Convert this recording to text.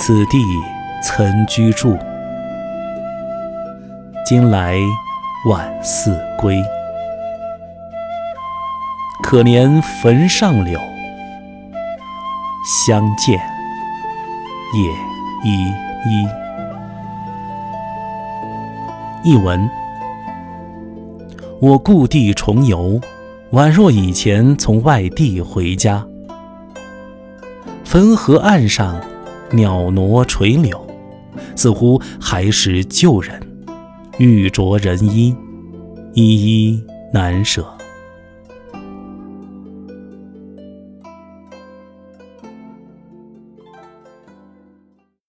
此地曾居住，今来晚似归。可怜坟上柳，相见也依依。译文：我故地重游，宛若以前从外地回家。汾河岸上，袅袅垂柳，似乎还是旧人，玉着人衣，依依难舍。